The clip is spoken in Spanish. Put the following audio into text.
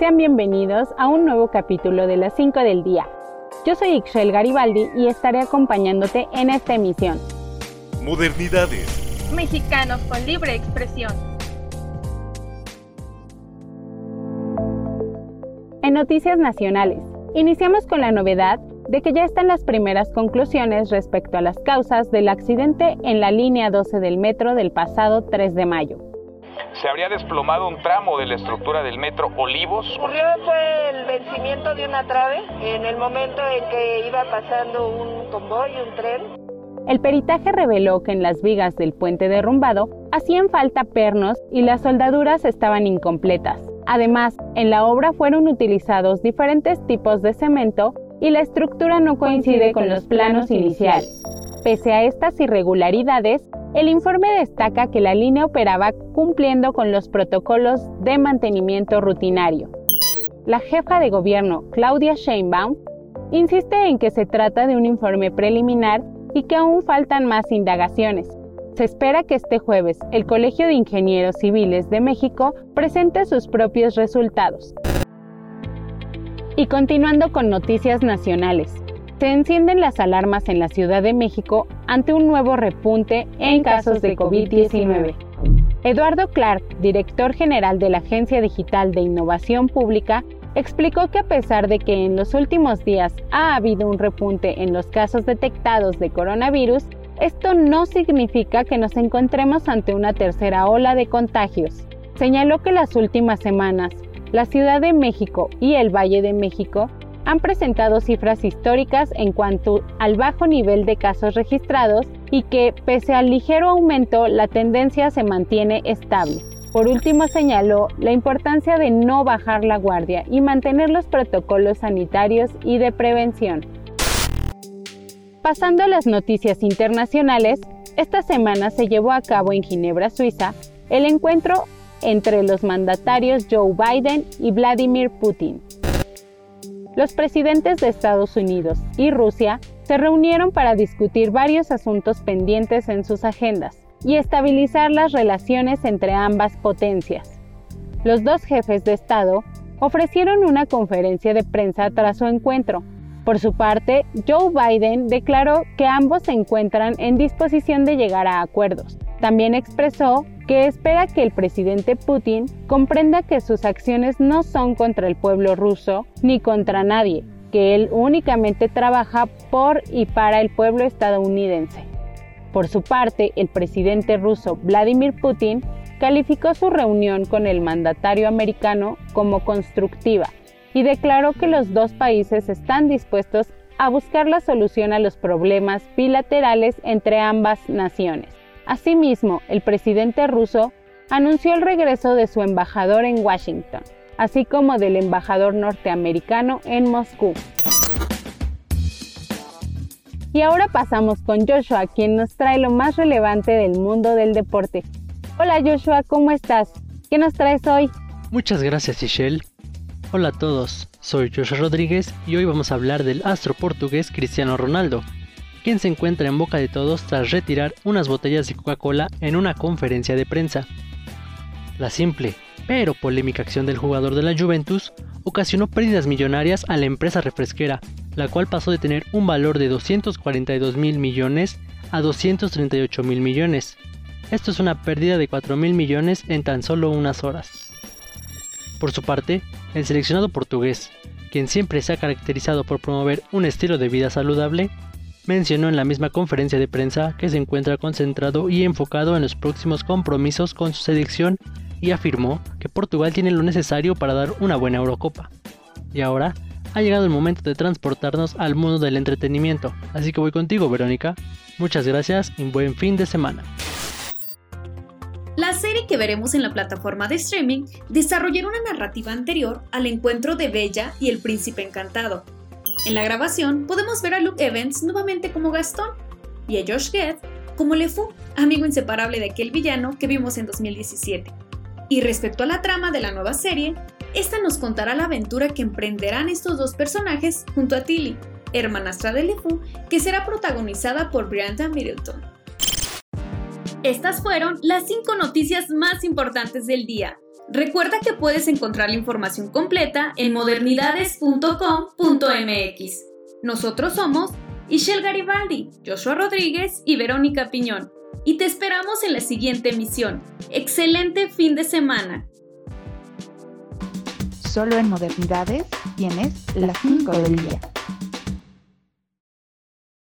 Sean bienvenidos a un nuevo capítulo de las 5 del día. Yo soy Ixchel Garibaldi y estaré acompañándote en esta emisión. Modernidades. Mexicanos con libre expresión. En noticias nacionales, iniciamos con la novedad de que ya están las primeras conclusiones respecto a las causas del accidente en la línea 12 del metro del pasado 3 de mayo se habría desplomado un tramo de la estructura del metro Olivos. Ocurrió fue el vencimiento de una trave en el momento en que iba pasando un convoy, un tren. El peritaje reveló que en las vigas del puente derrumbado hacían falta pernos y las soldaduras estaban incompletas. Además, en la obra fueron utilizados diferentes tipos de cemento y la estructura no coincide con los planos iniciales. Pese a estas irregularidades, el informe destaca que la línea operaba cumpliendo con los protocolos de mantenimiento rutinario. La jefa de gobierno, Claudia Sheinbaum, insiste en que se trata de un informe preliminar y que aún faltan más indagaciones. Se espera que este jueves el Colegio de Ingenieros Civiles de México presente sus propios resultados. Y continuando con noticias nacionales, se encienden las alarmas en la Ciudad de México ante un nuevo repunte en casos de COVID-19. Eduardo Clark, director general de la Agencia Digital de Innovación Pública, explicó que a pesar de que en los últimos días ha habido un repunte en los casos detectados de coronavirus, esto no significa que nos encontremos ante una tercera ola de contagios. Señaló que las últimas semanas, la Ciudad de México y el Valle de México han presentado cifras históricas en cuanto al bajo nivel de casos registrados y que, pese al ligero aumento, la tendencia se mantiene estable. Por último, señaló la importancia de no bajar la guardia y mantener los protocolos sanitarios y de prevención. Pasando a las noticias internacionales, esta semana se llevó a cabo en Ginebra, Suiza, el encuentro entre los mandatarios Joe Biden y Vladimir Putin. Los presidentes de Estados Unidos y Rusia se reunieron para discutir varios asuntos pendientes en sus agendas y estabilizar las relaciones entre ambas potencias. Los dos jefes de Estado ofrecieron una conferencia de prensa tras su encuentro. Por su parte, Joe Biden declaró que ambos se encuentran en disposición de llegar a acuerdos. También expresó que espera que el presidente Putin comprenda que sus acciones no son contra el pueblo ruso ni contra nadie, que él únicamente trabaja por y para el pueblo estadounidense. Por su parte, el presidente ruso Vladimir Putin calificó su reunión con el mandatario americano como constructiva y declaró que los dos países están dispuestos a buscar la solución a los problemas bilaterales entre ambas naciones. Asimismo, el presidente ruso anunció el regreso de su embajador en Washington, así como del embajador norteamericano en Moscú. Y ahora pasamos con Joshua, quien nos trae lo más relevante del mundo del deporte. Hola Joshua, ¿cómo estás? ¿Qué nos traes hoy? Muchas gracias, Michelle. Hola a todos, soy Joshua Rodríguez y hoy vamos a hablar del astro portugués Cristiano Ronaldo, quien se encuentra en boca de todos tras retirar unas botellas de Coca-Cola en una conferencia de prensa. La simple, pero polémica acción del jugador de la Juventus ocasionó pérdidas millonarias a la empresa refresquera, la cual pasó de tener un valor de 242 mil millones a 238 mil millones. Esto es una pérdida de 4 mil millones en tan solo unas horas. Por su parte, el seleccionado portugués, quien siempre se ha caracterizado por promover un estilo de vida saludable, mencionó en la misma conferencia de prensa que se encuentra concentrado y enfocado en los próximos compromisos con su selección y afirmó que Portugal tiene lo necesario para dar una buena Eurocopa. Y ahora ha llegado el momento de transportarnos al mundo del entretenimiento, así que voy contigo Verónica. Muchas gracias y buen fin de semana. La serie que veremos en la plataforma de streaming desarrollará una narrativa anterior al encuentro de Bella y el príncipe encantado, en la grabación podemos ver a Luke Evans nuevamente como Gastón y a Josh Gad como LeFou, amigo inseparable de aquel villano que vimos en 2017. Y respecto a la trama de la nueva serie, esta nos contará la aventura que emprenderán estos dos personajes junto a Tilly, hermanastra de LeFou, que será protagonizada por Brianna Middleton. Estas fueron las 5 noticias más importantes del día. Recuerda que puedes encontrar la información completa en modernidades.com.mx. Nosotros somos Ishel Garibaldi, Joshua Rodríguez y Verónica Piñón. Y te esperamos en la siguiente emisión. Excelente fin de semana. Solo en Modernidades tienes las 5 del día.